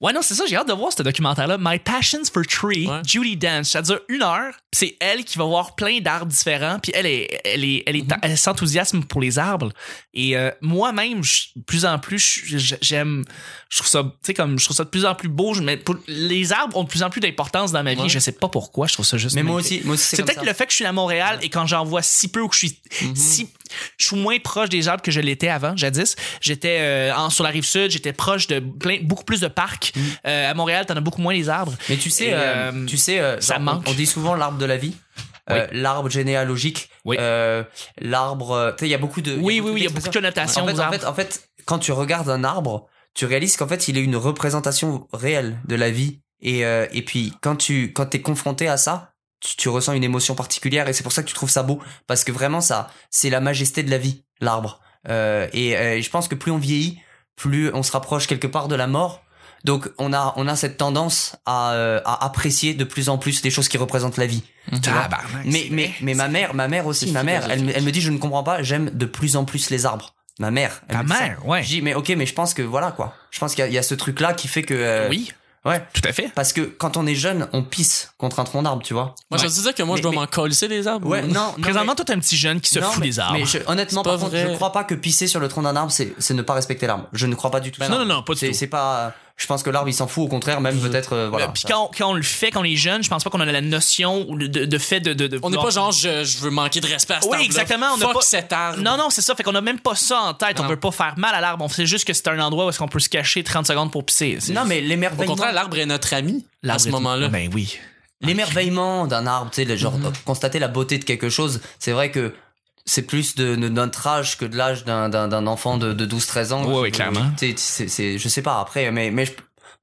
Ouais, non, c'est ça, j'ai hâte de voir ce documentaire-là. My Passions for Tree, Ouais. Judy Dance. Ça dure une heure. C'est elle qui va voir plein d'arbres différents. Puis elle est, elle est, elle est, Mm-hmm. elle s'enthousiasme pour les arbres. Et euh, moi-même, de plus en plus, j'aime, je trouve ça, tu sais, comme je trouve ça de plus en plus beau. Je- Mais pour- les arbres ont de plus en plus d'importance dans ma vie. Ouais. Je sais pas pourquoi. Je trouve ça juste. Mais moi aussi, moi aussi, c'est peut-être le fait que je suis à Montréal et quand j'en vois si peu ou que je suis Mhm. si je suis moins proche des arbres que je l'étais avant, jadis. J'étais euh, en- sur la rive sud, j'étais proche de plein, beaucoup plus de parcs. Mhm. Euh, à Montréal, t'en as beaucoup moins les arbres. Mais tu sais, Et, euh, tu sais, ça genre, manque. On, on dit souvent l'arbre de la vie, euh, l'arbre généalogique, Oui. euh, l'arbre. Tu sais, il y a beaucoup de. Oui, oui, oui, il y a beaucoup de d'expressions. connotations En fait, en fait, en fait, quand tu regardes un arbre, tu réalises qu'en fait, il est une représentation réelle de la vie. Et, euh, et puis, quand tu quand es confronté à ça, tu, tu ressens une émotion particulière. Et c'est pour ça que tu trouves ça beau. Parce que vraiment, ça, c'est la majesté de la vie, l'arbre. Euh, et euh, je pense que plus on vieillit, plus on se rapproche quelque part de la mort. Donc, on a, on a cette tendance à, euh, à apprécier de plus en plus les choses qui représentent la vie. tu vois. Tabarnak, Mais, mais, mais ma mère, ma mère aussi, ma mère, elle, elle me dit, je ne comprends pas, j'aime de plus en plus les arbres. Ma mère. elle Ta ça. mère, ouais. Je dis, mais ok, mais je pense que voilà quoi. Je pense qu'il y, y a ce truc-là qui fait que. euh, Oui, Ouais. tout à fait. Parce que quand on est jeune, on pisse contre un tronc d'arbre, tu vois. Moi, je disais que moi, Mais- je dois mais- m'en coller les arbres. Ouais, ou- non. non, Présentement, toi, t'es un petit jeune qui se mais- non, fout mais- des arbres. Mais je- honnêtement, par pas contre, vrai. je crois pas que pisser sur le tronc d'un arbre, c'est ne pas respecter l'arbre. Je ne crois pas du tout. Ben ça. non, non, non, pas du tout. c'est pas. Je pense que l'arbre, il s'en fout. Au contraire, même peut-être. euh, voilà. Euh, Puis quand, on- quand on le fait, quand on est jeune, je pense pas qu'on a la notion de, de, fait de, de, de On n'est pas genre, je, je veux manquer de respect à cet Oui, exactement, on n'a Fuck pas- cet arbre. Non, non, c'est ça. Fait qu'on a même pas ça en tête. On Non. peut pas faire mal à l'arbre. On sait juste que c'est un endroit où est-ce qu'on peut se cacher 30 secondes pour pisser. Non, mais Au l'émerveillement. contraire, l'arbre est notre ami à ce est- moment-là. Ben oui. l'émerveillement d'un arbre, tu sais, le genre Mhm. constater la beauté de quelque chose, c'est vrai que c'est plus de, de notre âge que de l'âge d'un, enfant de, de 12-13 ans. Ouais, ouais, clairement. C'est, je sais pas après, mais, mais je,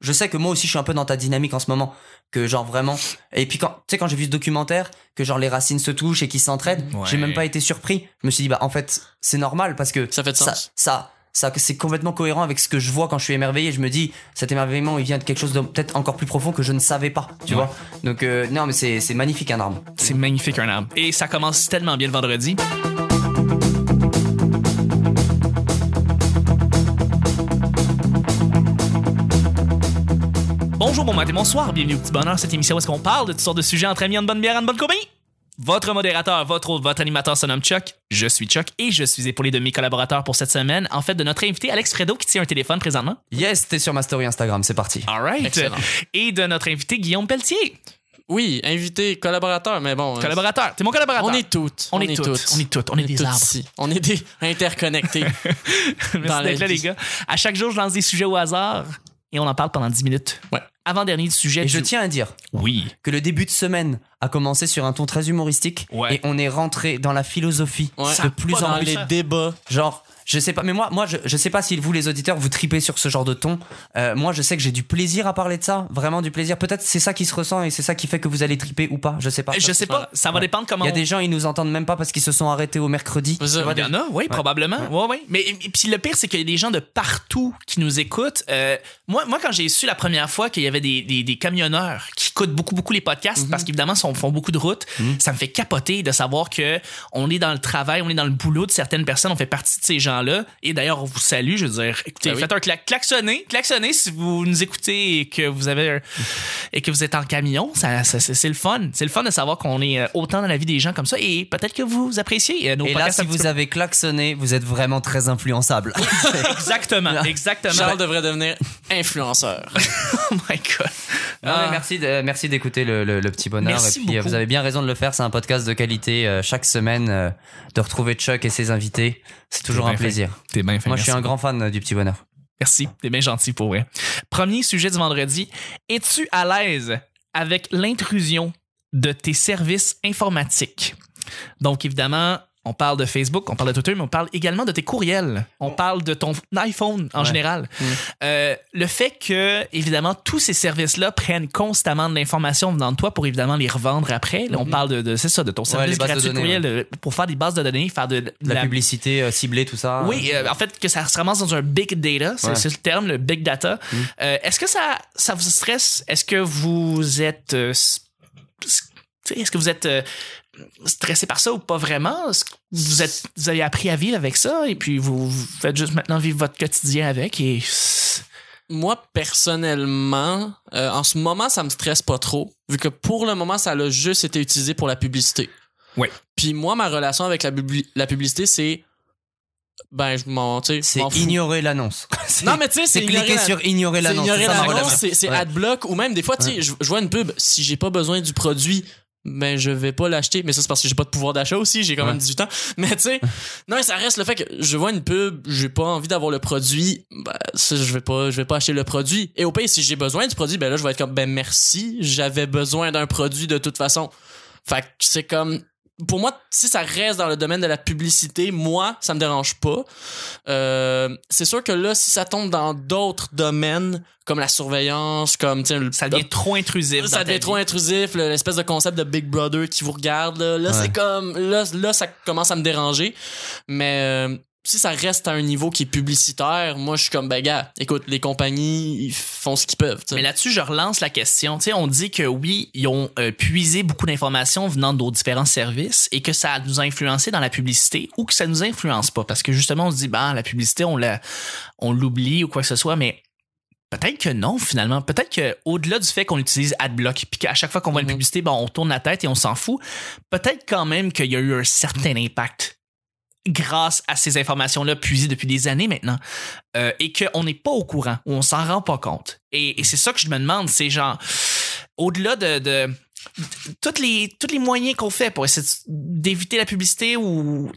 je sais que moi aussi je suis un peu dans ta dynamique en ce moment. Que genre vraiment. Et puis quand, tu sais, quand j'ai vu ce documentaire, que genre les racines se touchent et qu'ils s'entraident, Ouais. j'ai même pas été surpris. Je me suis dit, bah en fait, c'est normal parce que Ça fait de ça, sens. ça, ça, c'est complètement cohérent avec ce que je vois quand je suis émerveillé. Je me dis, cet émerveillement, il vient de quelque chose de peut-être encore plus profond que je ne savais pas, tu Ouais. vois. Donc, euh, non, mais c'est, c'est magnifique un arbre. C'est magnifique un arbre. Et ça commence tellement bien le vendredi. Bonjour, bon matin, bonsoir, bienvenue au petit bonheur, cette émission où est-ce qu'on parle de toutes sortes de sujets entre amis, en bonne bière, en bonne compagnie. Votre modérateur, votre hôte, votre animateur se nomme Chuck. Je suis Chuck et je suis épaulé de mes collaborateurs pour cette semaine. En fait, de notre invité Alex Fredo qui tient un téléphone présentement. Yes, t'es sur ma story Instagram, c'est parti. All right. Excellent. Et de notre invité Guillaume Pelletier, Oui, invité, collaborateur, mais bon. collaborateur. T'es mon collaborateur. On est toutes. On est toutes. On est toutes. On est des toutes arbres. ici. On est des interconnectés. Merci d'être là, les gars. À chaque jour, je lance des sujets au hasard et on en parle pendant 10 minutes. Ouais. Avant-dernier sujet. Et du- je tiens à dire Oui. que le début de semaine a commencé sur un ton très humoristique Ouais. et on est rentré dans la philosophie Ouais. de plus en dans plus. les débats. Genre, je sais pas, mais moi, moi, je, je sais pas si vous les auditeurs vous tripez sur ce genre de ton. Euh, moi, je sais que j'ai du plaisir à parler de ça, vraiment du plaisir. Peut-être c'est ça qui se ressent et c'est ça qui fait que vous allez triper ou pas. Je sais pas. Je sais pas. Ça va dépendre comment. Il y a des gens, ils nous entendent même pas parce qu'ils se sont arrêtés au mercredi. Il y en a, oui, probablement. Ouais, ouais. Mais puis le pire, c'est qu'il y a des gens de partout qui nous écoutent. Euh, moi, moi, quand j'ai su la première fois qu'il y avait des, des, des camionneurs qui écoutent beaucoup, beaucoup les podcasts Mhm. parce qu'évidemment, ils font beaucoup de routes, ça me fait capoter de savoir que on est dans le travail, on est dans le boulot de certaines personnes, on fait partie de ces gens-là. Et d'ailleurs, on vous salue. Je veux dire, écoutez, Ben oui. faites un clac, klaxonnez, klaxonnez si vous nous écoutez et que vous avez un- et que vous êtes en camion. Ça, ça- c'est le fun. C'est le fun de savoir qu'on est euh, autant dans la vie des gens comme ça. Et peut-être que vous appréciez euh, nos Et là, podcasts si vous peu avez klaxonné, vous êtes vraiment très influençable. Exactement, exactement. Charles devrait devenir influenceur. Oh my god. Ah. merci, de- merci d'écouter le, le- le petit bonheur. Merci et puis, euh, beaucoup. vous avez bien raison de le faire. C'est un podcast de qualité euh, chaque semaine. euh, de retrouver Chuck et ses invités, c'est toujours un plaisir. T'es bien fait. Moi, je suis un grand fan du petit bonheur. Merci, t'es bien gentil pour vrai. Premier sujet du vendredi. Es-tu à l'aise avec l'intrusion de tes services informatiques? Donc, évidemment, on parle de Facebook, on parle de Twitter, mais on parle également de tes courriels. On parle de ton iPhone en Ouais. général. Mm. Euh, le fait que, évidemment, tous ces services-là prennent constamment de l'information venant de toi pour évidemment les revendre après. Là, on parle de, de- c'est ça, de ton service de gratuit de données, courriel pour faire des bases de données, faire de, de La, publicité euh, ciblée, tout ça. oui, euh, en fait, que ça se ramasse dans un big data, c'est Ouais. le terme, le big data. Euh, Est-ce que ça, ça vous stresse? Est-ce que vous êtes... Est-ce que vous êtes stressé par ça ou pas vraiment? Vous, êtes, vous avez appris à vivre avec ça et puis vous, vous faites juste maintenant vivre votre quotidien avec et... moi, personnellement, euh, en ce moment, ça me stresse pas trop, vu que pour le moment, ça a juste été utilisé pour la publicité. Ouais. Puis moi, ma relation avec la, publi- la publicité, c'est. Ben, je m'en. C'est ignorer l'annonce. Non, mais tu sais, c'est ignorer cliquer sur ignorer C'est l'annonce. ignorer c'est ma l'annonce, c'est adblock, ou même des fois, tu sais, je, je vois une pub, si j'ai pas besoin du produit, ben je vais pas l'acheter. Mais ça, c'est parce que j'ai pas de pouvoir d'achat aussi, j'ai quand même Ouais. 18 ans. Mais tu sais, non, ça reste le fait que je vois une pub, j'ai pas envie d'avoir le produit, ben ça, je vais pas, je vais pas acheter le produit. Et au pire, si j'ai besoin du produit, ben là, je vais être comme, ben merci, j'avais besoin d'un produit de toute façon. Fait que c'est comme, pour moi, si ça reste dans le domaine de la publicité, moi, ça me dérange pas. Euh, c'est sûr que là, si ça tombe dans d'autres domaines, comme la surveillance, comme, le- Ça devient trop intrusif. ça devient vie. trop intrusif, le- l'espèce de concept de Big Brother qui vous regarde. Là, Là, Ouais. c'est comme. Là, là, ça commence à me déranger. Mais euh, si ça reste à un niveau qui est publicitaire, moi, je suis comme, ben, gars, écoute, les compagnies, ils font ce qu'ils peuvent. Mais là-dessus, je relance la question. Tu sais, on dit que oui, ils ont euh, puisé beaucoup d'informations venant de nos différents services et que ça nous a influencé dans la publicité ou que ça nous influence pas. Parce que justement, on se dit, ben, la publicité, on la, on l'oublie ou quoi que ce soit, mais peut-être que non, finalement. Peut-être que au-delà du fait qu'on utilise AdBlock puis qu'à chaque fois qu'on voit une Mhm. publicité, ben, on tourne la tête et on s'en fout, peut-être quand même qu'il y a eu un certain impact grâce à ces informations-là puisées depuis des années maintenant euh, et qu'on n'est pas au courant ou on s'en rend pas compte. Et, c'est ça que je me demande, c'est genre, au-delà de, les, tous les moyens qu'on fait pour essayer d'éviter la publicité ou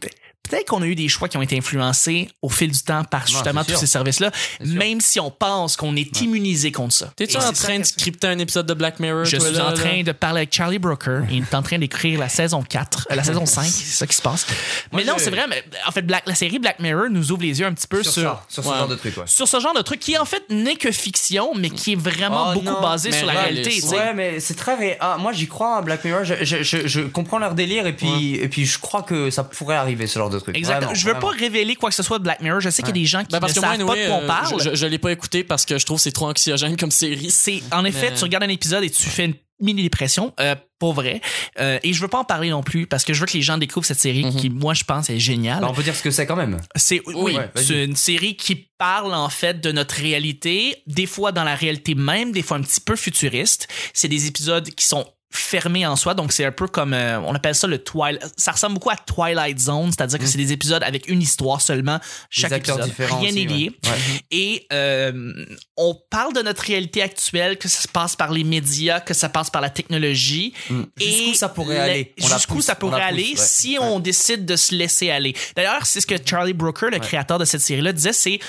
peut-être qu'on a eu des choix qui ont été influencés au fil du temps par justement tous sûr. ces services-là, même si on pense qu'on est immunisé contre ça. T'es-tu en train de scripter un épisode de Black Mirror? je suis là, en là? train de parler avec Charlie Brooker. Il est en train d'écrire la saison 4, euh, la saison 5, c'est ça qui se passe. mais non, c'est vrai, mais en fait, Black- la série Black Mirror nous ouvre les yeux un petit peu Sur, sur, ça, sur ce Ouais. genre de truc, ouais. sur ce genre de truc qui en fait n'est que fiction, mais qui est vraiment Oh beaucoup non, basé sur la réalité. Ouais, mais c'est très ré... ah, moi j'y crois à Black Mirror. Je, je, je, je comprends leur délire et puis et puis je crois que ça pourrait arriver ce genre de truc. Exact. Vraiment, je veux vraiment. pas révéler quoi que ce soit de Black Mirror. Je sais qu'il y a des gens qui Ben, parce ne que moi, savent pas anyway, de quoi on euh, parle. je, je l'ai pas écouté parce que je trouve que c'est trop anxiogène comme série. C'est en effet, Mais- tu regardes un épisode et tu fais une mini dépression, euh, pour vrai. Euh, et je veux pas en parler non plus parce que je veux que les gens découvrent cette série Mhm. qui, moi, je pense, est géniale. Bah, on peut dire ce que c'est quand même. C'est oui, Ouais, c'est une série qui parle en fait de notre réalité, des fois dans la réalité même, des fois un petit peu futuriste. C'est des épisodes qui sont fermés en soi, donc c'est un peu comme euh, on appelle ça le Twilight. Ça ressemble beaucoup à Twilight Zone, c'est-à-dire que c'est des épisodes avec une histoire seulement, chaque épisode, rien n'est lié. ouais. Ouais. Et euh, on parle de notre réalité actuelle, que ça se passe par les médias, que ça passe par la technologie. Mm. Et Jusqu'où ça pourrait la- aller? Pousse, ça pourrait pousse, aller ouais. si on décide de se laisser aller. D'ailleurs, c'est ce que Charlie Brooker, le créateur de cette série-là, disait, c'est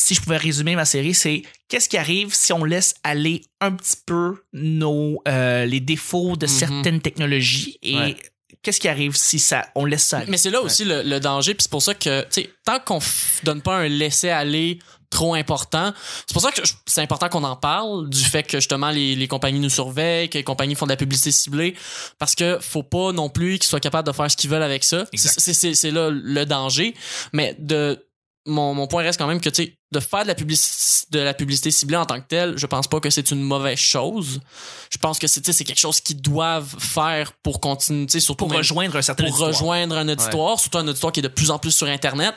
si je pouvais résumer ma série, c'est qu'est-ce qui arrive si on laisse aller un petit peu nos euh, les défauts de Mhm. certaines technologies et Ouais. qu'est-ce qui arrive si ça on laisse ça aller? Mais c'est là aussi le, le danger, puis c'est pour ça que, tu sais, tant qu'on donne pas un laisser-aller trop important, c'est pour ça que c'est important qu'on en parle, du fait que justement les, les compagnies nous surveillent, que les compagnies font de la publicité ciblée, parce que faut pas non plus qu'ils soient capables de faire ce qu'ils veulent avec ça. Exact. C'est- C'est c'est là le danger, mais de mon, mon point reste quand même que, tu sais, de faire de la, publicité, de la publicité ciblée en tant que telle, je pense pas que c'est une mauvaise chose. Je pense que c'est tu sais, c'est quelque chose qu'ils doivent faire pour continuer, tu sais, surtout pour même- rejoindre un certain pour auditoire. rejoindre un auditoire, surtout un auditoire qui est de plus en plus sur Internet.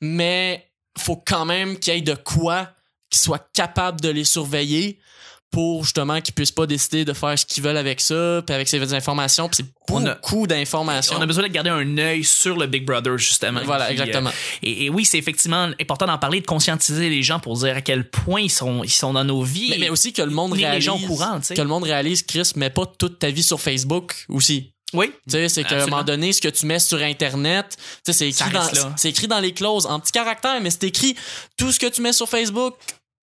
Mais faut quand même qu'il y ait de quoi qui soit capable de les surveiller pour justement qu'ils puissent pas décider de faire ce qu'ils veulent avec ça, puis avec ces informations, puis c'est beaucoup d'informations. On a besoin de garder un œil sur le Big Brother, justement. Voilà, Qui, exactement. euh, et, et oui, c'est effectivement important d'en parler, de conscientiser les gens pour dire à quel point ils sont, ils sont dans nos vies. mais, mais aussi que le monde tenir les réalise gens courant, que le monde réalise Chris met pas toute ta vie sur Facebook aussi. oui. Tu sais, c'est qu'à un moment donné, ce que tu mets sur Internet, tu sais, écrit, dans, c'est écrit dans les clauses, en petits caractères, mais c'est écrit tout ce que tu mets sur Facebook.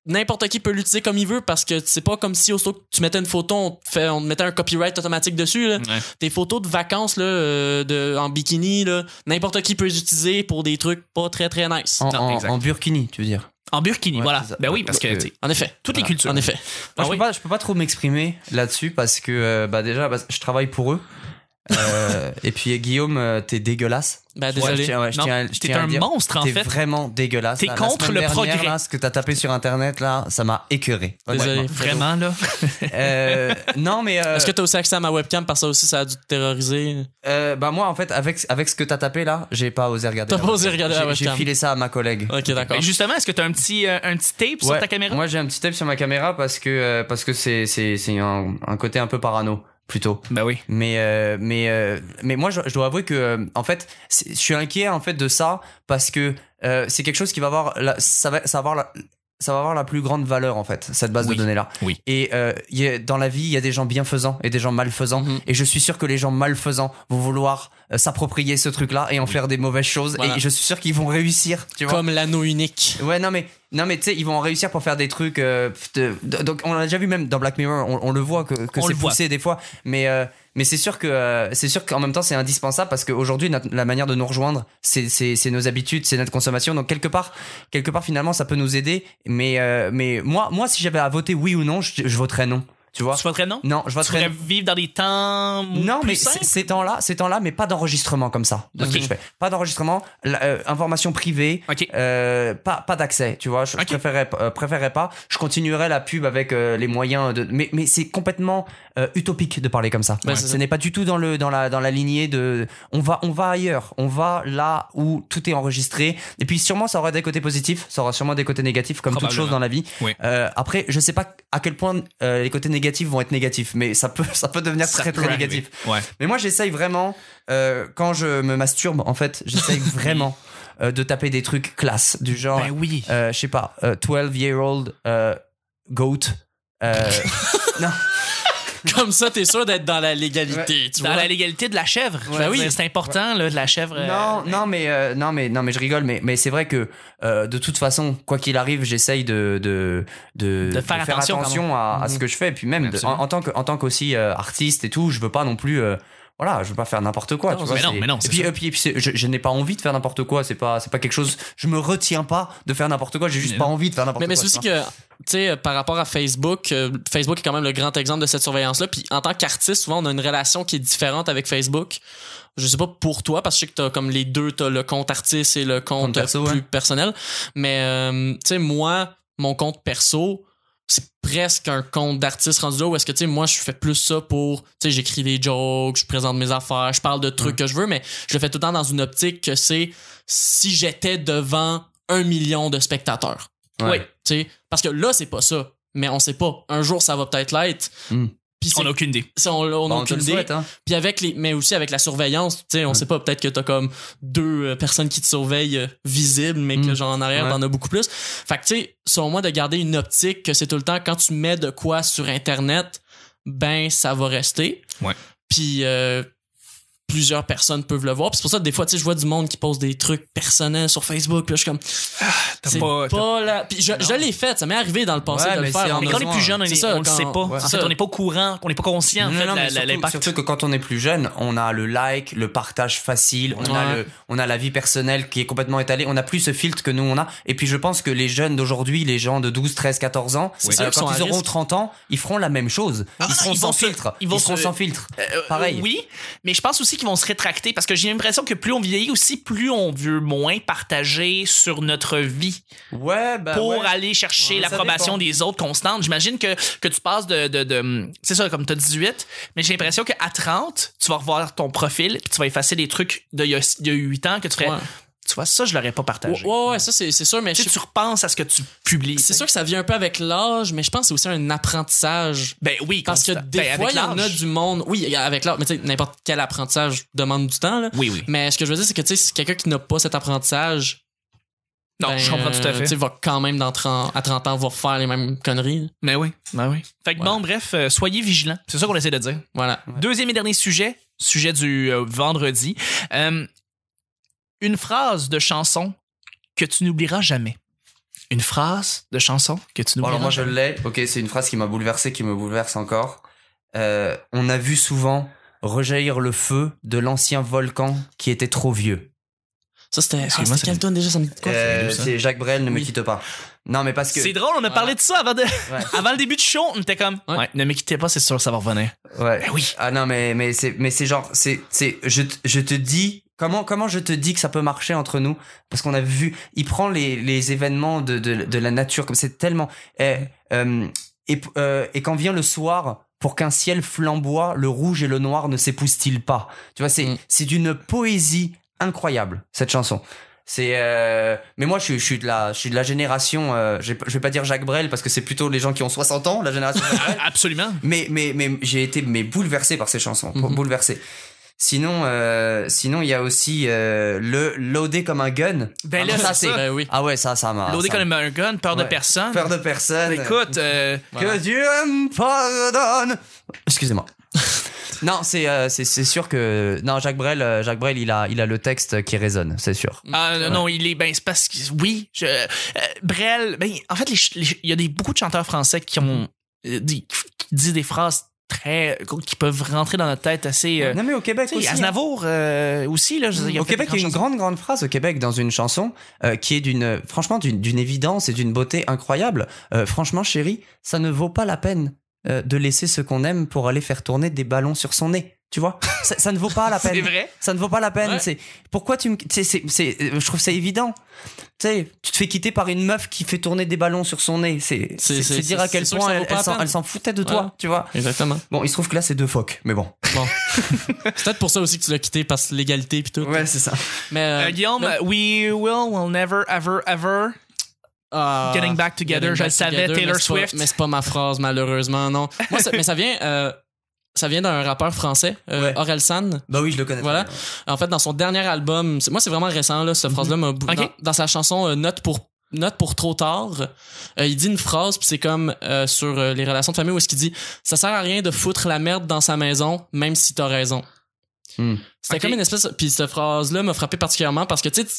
N'importe qui peut l'utiliser comme il veut parce que c'est pas comme si aussitôt que tu mettais une photo, on te, fait, on te mettait un copyright automatique dessus. Là. Ouais. Tes photos de vacances là, euh, de, en bikini, là, n'importe qui peut les utiliser pour des trucs pas très très nice. En, Non, en- exact. en burkini, tu veux dire. En burkini, Ouais, voilà. Ben oui, parce que Euh, En effet. toutes les cultures. En effet. Moi, Ah je, oui. peux pas, je peux pas trop m'exprimer là-dessus parce que euh, bah déjà bah, je travaille pour eux. Euh, et puis Guillaume, euh, t'es dégueulasse. Ben, Ouais, je désolé. tiens- ouais, je Non, tiens à- je t'es tiens un dire. monstre, en T'es fait. vraiment dégueulasse. T'es là. La contre semaine le dernière, progrès. là, ce que t'as tapé sur internet là, ça m'a écœuré. Désolé. honnêtement. Vraiment, là. Euh, non mais euh, Est-ce que t'as aussi accès à ma webcam parce que ça aussi ça a dû te terroriser? euh, bah moi en fait avec avec ce que t'as tapé là, j'ai pas osé regarder. T'as la pas osé webcam. regarder la J'ai- J'ai webcam. filé ça à ma collègue. Ok, d'accord. Ben, justement, est-ce que t'as un petit, euh, un petit tape sur Ouais, ta caméra? Moi j'ai un petit tape sur ma caméra parce que euh, parce que c'est c'est c'est un, un côté un peu parano plutôt. Ben oui. Mais euh, mais euh, mais moi je, je dois avouer que euh, en fait je suis inquiet en fait de ça parce que euh, c'est quelque chose qui va avoir la, ça va ça va avoir la, ça va avoir la plus grande valeur en fait cette base Oui. de données là. Oui. Et euh, y a- dans la vie il y a des gens bienfaisants et des gens malfaisants Mhm. et je suis sûr que les gens malfaisants vont vouloir s'approprier ce truc là et en faire des mauvaises choses Voilà. et je suis sûr qu'ils vont réussir. Tu vois. Comme l'anneau unique. Ouais, non mais non mais tu sais, ils vont en réussir pour faire des trucs. euh, de- de- donc on l'a déjà vu même dans Black Mirror, on, on le voit que, que c'est voit. poussé des fois, mais euh, mais c'est sûr que euh, c'est sûr qu'en même temps c'est indispensable parce qu'aujourd'hui la manière de nous rejoindre, c'est c'est c'est nos habitudes, c'est notre consommation. Donc quelque part quelque part finalement ça peut nous aider, mais euh, mais moi moi si j'avais à voter oui ou non, je, je voterais non. Tu vois? Tu voterais non? Non, je Tu voterais voudrais vivre dans des temps non, plus mais simples? ces temps-là, ces temps-là, mais pas d'enregistrement comme ça. De ce Ok. que je fais. Pas d'enregistrement, euh, information privée, Ok. euh, pas pas d'accès. Tu vois, je Ok. préférerais euh, préférerais pas. Je continuerais la pub avec euh, les moyens de. Mais mais c'est complètement euh, utopique de parler comme ça. C'est Ce n'est pas du tout dans le dans la dans la lignée de. On va on va ailleurs. On va là où tout est enregistré. Et puis sûrement ça aura des côtés positifs, ça aura sûrement des côtés négatifs comme toute chose dans la vie. Oui. Euh, après, je sais pas à quel point euh, les côtés négatifs vont être négatifs, mais ça peut ça peut devenir Ça très peut très arriver. négatif. Ouais. Mais moi, j'essaye vraiment, euh, quand je me masturbe, en fait, j'essaye vraiment euh, de taper des trucs classe, du genre, Ben oui. euh, je sais pas, euh, 12 year old goat. Non, Comme ça, t'es sûr d'être dans la légalité, tu Dans vois? la légalité de la chèvre. Ouais, veux oui. C'est important, là, de la chèvre. euh, non, non, mais euh, non, mais non, mais je rigole, mais mais c'est vrai que euh, de toute façon, quoi qu'il arrive, j'essaye de de de, De faire attention, à, à ce que je fais, et puis même de- en, tant que en tant qu'aussi euh, artiste et tout, je veux pas non plus. Voilà, je veux pas faire n'importe quoi. Non, tu vois, mais non, mais non, Et puis, et puis, et puis c'est- je, je n'ai pas envie de faire n'importe quoi. C'est pas, c'est pas quelque chose. Je me retiens pas de faire n'importe quoi. J'ai juste Mais pas non. envie de faire n'importe Mais, mais quoi. c'est aussi que, tu sais, par rapport à Facebook, euh, Facebook est quand même le grand exemple de cette surveillance-là. Puis en tant qu'artiste, souvent, on a une relation qui est différente avec Facebook. Je sais pas pour toi, parce que je sais que t'as comme les deux, t'as le compte artiste et le compte, Compte perso, plus personnel. Mais, euh, tu sais, moi, mon compte perso, c'est presque un compte d'artiste rendu là où est-ce que, tu sais, moi, je fais plus ça pour, tu sais, j'écris des jokes, je présente mes affaires, je parle de trucs que je veux, mais je le fais tout le temps dans une optique que c'est si j'étais devant un million de spectateurs. Ouais. Oui. Tu sais, parce que là, c'est pas ça. Mais on sait pas. Un jour, ça va peut-être l'être. Mm. C'est- On n'a aucune idée. on, on a Bah, on te aucune idée. hein. Puis avec les, mais aussi avec la surveillance, tu sais, on sait pas, peut-être que t'as comme deux euh, personnes qui te surveillent euh, visibles, mais que Mm. genre en arrière, Ouais. t'en as beaucoup plus. Fait que tu sais, selon moi, de garder une optique que c'est tout le temps quand tu mets de quoi sur Internet, ben ça va rester. Ouais. Puis euh, plusieurs personnes peuvent le voir. Puis c'est pour ça que des fois, tu sais, je vois du monde qui pose des trucs personnels sur Facebook. Puis là, je suis comme, T'as c'est pas- pas, là. Puis je, je l'ai fait, ça m'est arrivé dans le passé Ouais, de le mais faire. en en Mais quand on est plus jeune, on est- ça, on le sait pas. ouais. En C'est fait, on n'est pas au courant, on n'est pas conscient en Non, fait, de mais la- la- surtout, l'impact. surtout que quand on est plus jeune, on a le like, le partage facile, on a Ouais. le, on a la vie personnelle qui est complètement étalée, on a plus ce filtre que nous on a. Et puis je pense que les jeunes d'aujourd'hui, les gens de 12, 13, 14 ans, C'est euh, quand sont ils à auront risque. 30 ans, ils feront la même chose. Ah, ils seront ils sans filtre. ils Ils, seront se- sans filtre. Euh, Pareil. oui, mais je pense aussi qu'ils vont se rétracter parce que j'ai l'impression que plus on vieillit aussi, plus on veut moins partager sur notre vie Ouais, bah pour ouais. aller chercher Ouais, l'approbation des autres constante. J'imagine que, que tu passes de, de, de c'est ça, comme tu as 18, mais j'ai l'impression qu'à 30, tu vas revoir ton profil puis tu vas effacer des trucs d'il y a, il y a 8 ans que tu ferais. Ouais. Tu vois, ça, je l'aurais pas partagé. Ouais, ouais, ouais, ça c'est c'est sûr, mais Tu, je tu repenses à ce que tu publies. C'est sûr que ça vient un peu avec l'âge, mais je pense que c'est aussi un apprentissage. Ben oui, Parce que des Ben, fois, il y en a du monde. Oui, avec l'âge, mais tu sais, n'importe quel apprentissage demande du temps, là. Oui, oui. Mais ce que je veux dire, c'est que tu sais, si quelqu'un qui n'a pas cet apprentissage. Non, ben, je comprends tout à euh, fait. Tu sais, va quand même dans 30 à 30 ans, va faire les mêmes conneries. Mais oui, ben oui. Fait que Voilà. bon, bref, euh, soyez vigilants. C'est ça qu'on essaie de dire. Voilà. Deuxième et dernier sujet, sujet du euh, vendredi. Euh, une phrase de chanson que tu n'oublieras jamais. Une phrase de chanson que tu Bon, n'oublieras alors moi je jamais. l'ai. Ok, c'est une phrase qui m'a bouleversé, qui me bouleverse encore. Euh, on a vu souvent rejaillir le feu de l'ancien volcan qui était trop vieux. Ça, c'était. Ah, quel tune déjà, ça me dit quoi? Euh, c'est Jacques Brel, ne me quitte pas. Non, mais parce que. C'est drôle, on a parlé de ça avant, de... Ouais. avant le début du show. On était comme, ouais, Ouais. ne me quittez pas, c'est sûr, ça va revenir. Ouais. Ben oui. Ah non, mais, mais c'est, mais c'est genre, c'est, c'est, je, je te dis, comment, comment je te dis que ça peut marcher entre nous? Parce qu'on a vu, il prend les, les événements de, de, de la nature, comme c'est tellement, eh, euh, et, euh, et quand vient le soir, pour qu'un ciel flamboie, le rouge et le noir ne s'épousent-ils pas? Tu vois, c'est, Mm. c'est d'une poésie incroyable, cette chanson. C'est euh... mais moi je suis, je suis de la je suis de la génération euh, je vais- je vais pas dire Jacques Brel parce que c'est plutôt les gens qui ont 60 ans la génération Jacques Brel. Absolument. Mais, mais, mais j'ai été mais bouleversé par ces chansons, Mhm. bouleversé. Sinon, euh, sinon il y a aussi euh, le loader comme un gun. Ben Ah là, non, ça c'est. Ben oui. Ah ouais, ça, ça m'a. Loadé ça comme un gun, peur de personne. Peur de personne. Écoute, euh, Voilà. Que Dieu me pardonne. Excusez-moi. non, c'est euh, c'est sûr que non Jacques Brel, euh, Jacques Brel, il a il a le texte qui résonne, c'est sûr. ah, non, il est ben c'est parce que oui, je, euh, Brel, ben en fait les ch- les- il y a des beaucoup de chanteurs français qui ont euh, dit, qui disent des phrases très qui peuvent rentrer dans notre tête assez euh, non mais au Québec aussi. hein. Aznavour euh, aussi là, je dire, Au Québec, il y a une grande, grande phrase au Québec dans une chanson euh, qui est d'une, franchement, d'une d'une évidence et d'une beauté incroyable. Euh, franchement, chérie, ça ne vaut pas la peine euh, de laisser ce qu'on aime pour aller faire tourner des ballons sur son nez. Tu vois, ça, ça ne vaut pas la peine. C'est vrai. Ça ne vaut pas la peine. Ouais. C'est pourquoi tu me, tu sais, c'est, c'est, je trouve ça évident. Tu sais, tu te fais quitter par une meuf qui fait tourner des ballons sur son nez. C'est, C'est- dire à quel point elle, s'en, peine. elle s'en foutait de toi. Ouais. Tu vois. Exactement. Bon, il se trouve que là, c'est deux phoques, mais bon. Bon. c'est peut-être pour ça aussi que tu l'as quitté parce que l'égalité puis tout. Ouais, c'est ça. Mais euh, Euh, Guillaume, we will, will never, ever, ever Ah, getting back together. Getting je le savais, Together, Taylor mais c'est pas- Swift. mais c'est pas ma phrase, malheureusement, non. Moi, ça- mais ça vient, euh, ça vient d'un rappeur français, euh, Ouais. Orelsan. Bah oui, je le connais. Voilà. En fait, dans son dernier album, moi, c'est vraiment récent, là, cette phrase-là m'a bou- Ok. dans, dans sa chanson euh, Note pour Note pour trop tard, euh, il dit une phrase puis c'est comme euh, sur euh, les relations de famille où est-ce qu'il dit ça sert à rien de foutre la merde dans sa maison même si t'as raison. Hmm. C'était comme une espèce puis cette phrase là m'a frappé particulièrement parce que tu sais tu-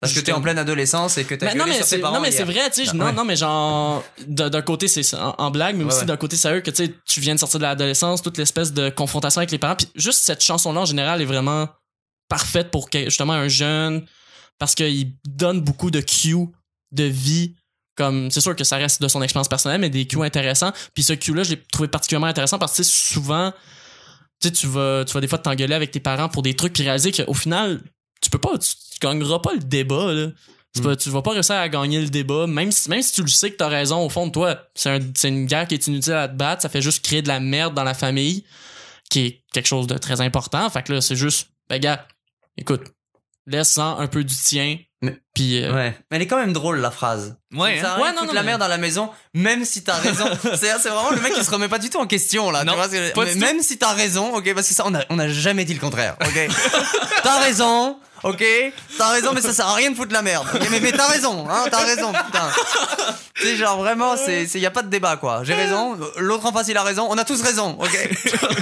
Parce que t'es en pleine adolescence et que t'as mais non mais sur tes c'est parents non mais c'est vrai tu sais Ah, non ouais. non mais genre d'un côté c'est en, en blague mais Ouais, aussi ouais. d'un côté sérieux que tu sais tu viens de sortir de l'adolescence toute l'espèce de confrontation avec les parents puis juste cette chanson là en général est vraiment parfaite pour justement un jeune parce qu'il donne beaucoup de cues de vie comme c'est sûr que ça reste de son expérience personnelle mais des cues intéressants puis ce cue là je l'ai trouvé particulièrement intéressant parce que souvent tu sais tu vas tu vas des fois t'engueuler avec tes parents pour des trucs puis réaliser qu'au final tu peux pas tu, tu gagneras pas le débat là tu, Mm. vas, tu vas pas réussir à gagner le débat même si même si tu le sais que t'as raison au fond de toi c'est un, c'est une guerre qui est inutile à te battre ça fait juste créer de la merde dans la famille qui est quelque chose de très important fait que là c'est juste ben gars écoute laisse-en un peu du tien Mais- puis euh, Ouais. Mais elle est quand même drôle, la phrase. Ouais, Ça hein. Ouais, de non, non, la mais- merde dans la maison, même si t'as raison. c'est c'est vraiment le mec qui se remet pas du tout en question, là. Non, tu vois, même si t'as raison, ok, parce que ça, on a, on a jamais dit le contraire, ok? t'as raison, ok. T'as raison, mais ça sert à rien de foutre la merde. mais mais t'as raison, hein, t'as raison, putain. tu sais, genre vraiment, c'est, c'est, y a pas de débat, quoi. J'ai raison, l'autre en face, il a raison, on a tous raison, ok.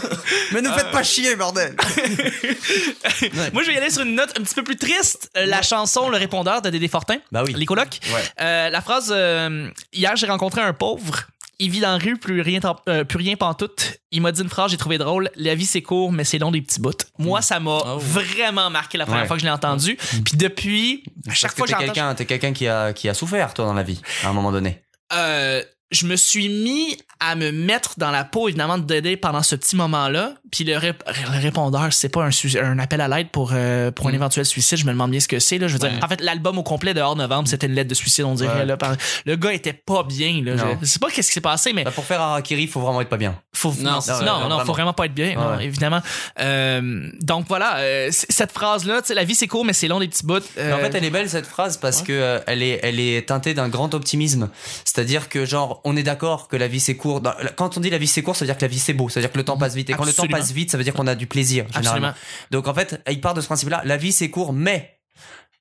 mais nous faites pas chier, bordel. Moi, je vais y aller sur une note un petit peu plus triste. Euh, La chanson Le répondeur de Dédé Fortin. Bah oui. Les colocs. Ouais. Euh, la phrase euh, Hier, j'ai rencontré un pauvre. Il vit dans la rue, plus rien, euh, plus rien pantoute. Il m'a dit une phrase, j'ai trouvé drôle. La vie, c'est court, mais c'est long des petits bouts. Moi, ça m'a Oh. vraiment marqué la première Ouais. fois que je l'ai entendu. Puis depuis, à chaque Parce fois que j'entends. quelqu'un, t'es quelqu'un qui a, qui a souffert, toi, dans la vie, à un moment donné. euh, je me suis mis à me mettre dans la peau évidemment de Dédé pendant ce petit moment-là. Puis le, rép- le répondeur, c'est pas un, appel à l'aide pour euh, pour un Mm. éventuel suicide. Je me demande bien ce que c'est. Là, je veux dire, en fait, l'album au complet de hors novembre, c'était une lettre de suicide, on dirait. Ouais. Là, par- Le gars était pas bien. Là, Non. je sais pas qu'est-ce qui s'est passé, mais Bah, pour faire Harakiri, il faut vraiment être pas bien. faut Non, non, non, non, faut vraiment. pas être bien, non, évidemment. Euh, donc voilà, euh, cette phrase-là, la vie c'est court, mais c'est long des petits bouts. En fait, elle est belle cette phrase parce que elle est, elle est teintée d'un grand optimisme. C'est-à-dire que genre, on est d'accord que la vie c'est court. Quand on dit la vie c'est court, ça veut dire que la vie c'est beau. Ça veut dire que le temps passe vite. Et quand le Absolument. temps passe vite, ça veut dire qu'on a du plaisir. Généralement. absolument. Donc en fait, il part de ce principe-là. La vie c'est court, mais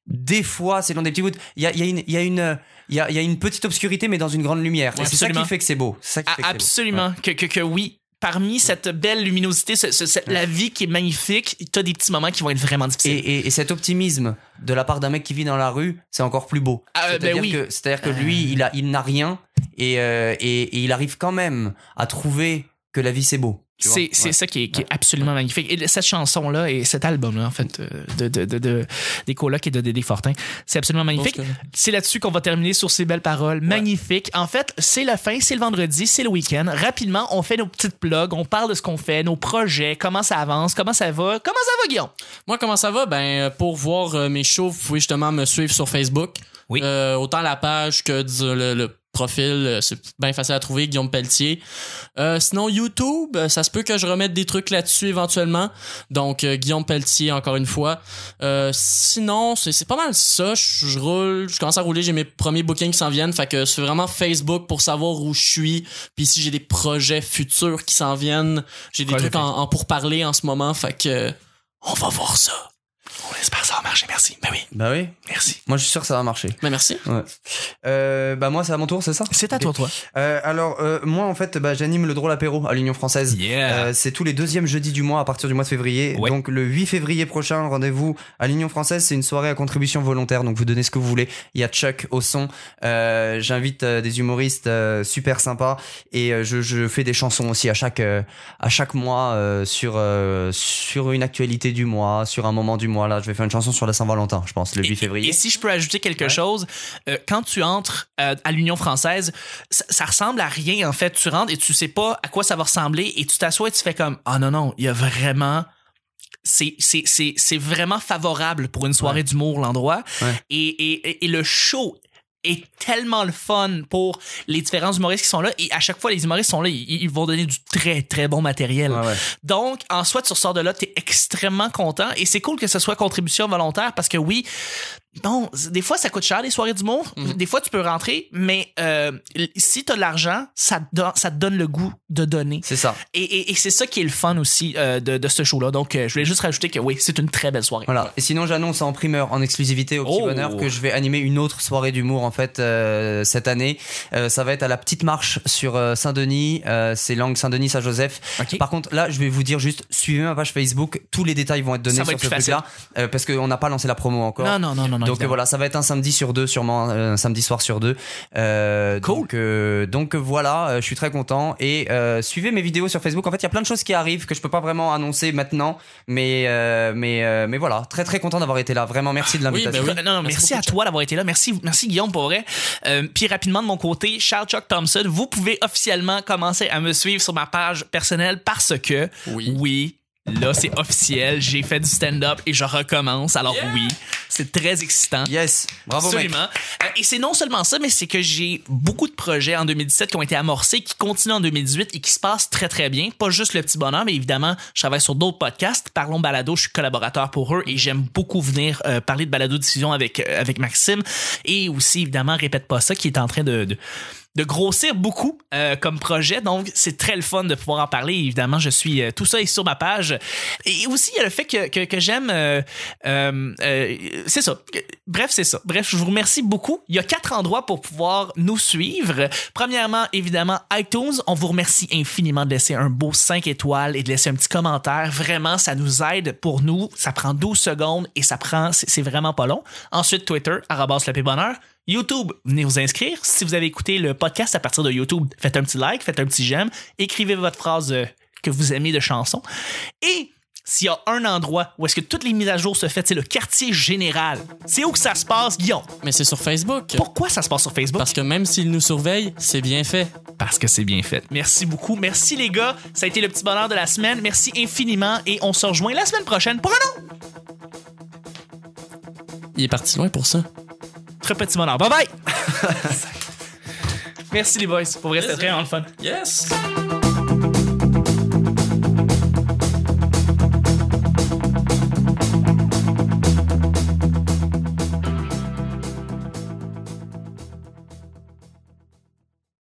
des fois c'est long des petits bouts. Il y a, y a y euh, y a, une petite obscurité, mais dans une grande lumière. Et c'est ça qui fait que c'est beau. C'est ça qui Ah, fait que c'est beau. absolument. Que, que, que oui. Parmi cette belle luminosité, ce- ce- cette- la vie qui est magnifique, t'as des petits moments qui vont être vraiment Et, difficiles. et, et cet optimisme de la part d'un mec qui vit dans la rue, c'est encore plus beau. Ah, euh, C'est-à-dire ben oui. que, c'est-à-dire que lui, il a, il n'a rien et, euh, et, et il arrive quand même à trouver que la vie c'est beau. C'est c'est Ouais. ça qui est, qui est absolument magnifique. Et cette chanson-là et cet album-là, en fait, euh, de, de, de, de- des colocs et de Dédé Fortin, c'est absolument magnifique. C'est là-dessus qu'on va terminer sur ces belles paroles. Magnifique. En fait, c'est la fin, c'est le vendredi, c'est le week-end. Rapidement, on fait nos petites plugs, on parle de ce qu'on fait, nos projets, comment ça avance, comment ça va. Comment ça va, Guillaume? Moi, comment ça va? Ben, euh, pour voir euh, mes shows, vous pouvez justement me suivre sur Facebook. Oui. Euh, autant la page que le, le profil, euh, c'est bien facile à trouver, Guillaume Pelletier. Euh, sinon, YouTube, euh, ça se peut que je remette des trucs là-dessus éventuellement. Donc, euh, Guillaume Pelletier, encore une fois. Euh, sinon, c'est pas mal ça. Je je roule, je commence à rouler, j'ai mes premiers bookings qui s'en viennent. Fait que c'est vraiment Facebook pour savoir où je suis. Puis si j'ai des projets futurs qui s'en viennent, j'ai des Projet trucs en, en pourparler en ce moment. Fait que on va voir ça. On espère que ça va marcher. Merci. Ben oui, Bah oui. merci. Moi, je suis sûr que ça va marcher. Mais merci. Ouais. Euh, bah moi, c'est à mon tour, c'est ça? C'est à toi, toi. Euh, alors, euh, moi, en fait, bah, j'anime le drôle apéro à l'Union française. Yeah. Euh, c'est tous les deuxièmes jeudis du mois à partir du mois de février. Ouais. Donc le 8 février prochain, rendez-vous à l'Union française. C'est une soirée à contribution volontaire. Donc vous donnez ce que vous voulez. Il y a Chuck au son. Euh, J'invite euh, des humoristes euh, super sympas et euh, je, je fais des chansons aussi à chaque euh, à chaque mois euh, sur euh, sur une actualité du mois, sur un moment du mois. Là, je vais faire une chanson sur la Saint-Valentin, je pense, le 8 Et- février. Et si je peux ajouter quelque Ouais. chose, euh, quand tu entres euh, à l'Union française, ça, ça ressemble à rien en fait. Tu rentres et tu sais pas à quoi ça va ressembler et tu t'assois et tu fais comme ah non non, il y a vraiment c'est vraiment favorable pour une soirée d'humour l'endroit Ouais. et et- et le show est tellement le fun pour les différents humoristes qui sont là. Et à chaque fois les humoristes sont là ils, ils vont donner du très très bon matériel. Ouais. donc, en soi, tu ressors de là, t'es extrêmement content. Et c'est cool que ce soit contribution volontaire parce que oui, bon, des fois, ça coûte cher les soirées d'humour. Mhm. Des fois, tu peux rentrer, mais euh, si t'as de l'argent, ça, te don- ça te donne le goût de donner. C'est ça. Et, et- et c'est ça qui est le fun aussi euh, de, de ce show-là. Donc, euh, je voulais juste rajouter que oui, c'est une très belle soirée. Voilà. Et sinon, j'annonce en primeur, en exclusivité au petit Oh. bonheur, que je vais animer une autre soirée d'humour en fait euh, cette année. Euh, ça va être à la petite marche sur Saint-Denis. Euh, c'est Langue Saint-Denis Saint-Joseph. Par contre, là, je vais vous dire juste, suivez ma page Facebook. Tous les détails vont être donnés Ça sur ce truc-là, parce qu'on n'a pas lancé la promo encore. Non, non, non, non, non. Donc évidemment. voilà, ça va être un samedi sur deux, sûrement euh, un samedi soir sur deux. Euh, Cool. Donc, euh, donc voilà, euh, je suis très content et euh, suivez mes vidéos sur Facebook. En fait, il y a plein de choses qui arrivent que je peux pas vraiment annoncer maintenant, mais euh, mais euh, mais voilà, très très content d'avoir été là. Vraiment, merci de l'invitation. ben oui. Non, non, merci, Merci à toi d'avoir été là. Merci, merci Guillaume pour vrai. Euh, puis rapidement de mon côté, Charles Chuck Thompson, vous pouvez officiellement commencer à me suivre sur ma page personnelle parce que Oui. oui là c'est officiel, j'ai fait du stand-up et je recommence. Alors Yeah! oui, c'est très excitant. Yes, bravo. Absolument. Euh, et c'est non seulement ça, mais c'est que j'ai beaucoup de projets en 2017 qui ont été amorcés, qui continuent en 2018 et qui se passent très très bien. Pas juste le petit bonheur, mais évidemment, je travaille sur d'autres podcasts. Parlons balado, je suis collaborateur pour eux et j'aime beaucoup venir euh, parler de balado diffusion avec euh, avec Maxime et aussi évidemment répète pas ça qui est en train de, de de grossir beaucoup euh, comme projet. Donc, c'est très le fun de pouvoir en parler. Évidemment, je suis... euh, tout ça est sur ma page. Et aussi, il y a le fait que, que, j'aime... euh, c'est ça. Bref, c'est ça. Bref, je vous remercie beaucoup. Il y a quatre endroits pour pouvoir nous suivre. Premièrement, évidemment, iTunes. On vous remercie infiniment de laisser un beau 5 étoiles et de laisser un petit commentaire. Vraiment, ça nous aide pour nous. Ça prend 12 secondes et ça prend... C'est c'est vraiment pas long. Ensuite, Twitter, arrobas le bonheur. YouTube, venez vous inscrire. Si vous avez écouté le podcast à partir de YouTube, faites un petit like, faites un petit j'aime, écrivez votre phrase euh, que vous aimez de chanson. Et s'il y a un endroit où est-ce que toutes les mises à jour se font, c'est le quartier général. C'est où que ça se passe, Guillaume? Mais c'est sur Facebook. Pourquoi ça se passe sur Facebook? Parce que même s'ils nous surveillent, c'est bien fait. Parce que c'est bien fait. Merci beaucoup. Merci les gars. Ça a été le petit bonheur de la semaine. Merci infiniment et on se rejoint la semaine prochaine pour un autre Il est parti loin pour ça. Très petit bonheur. Bye bye! Merci les boys. Pour vrai, c'était vraiment le fun. Yes!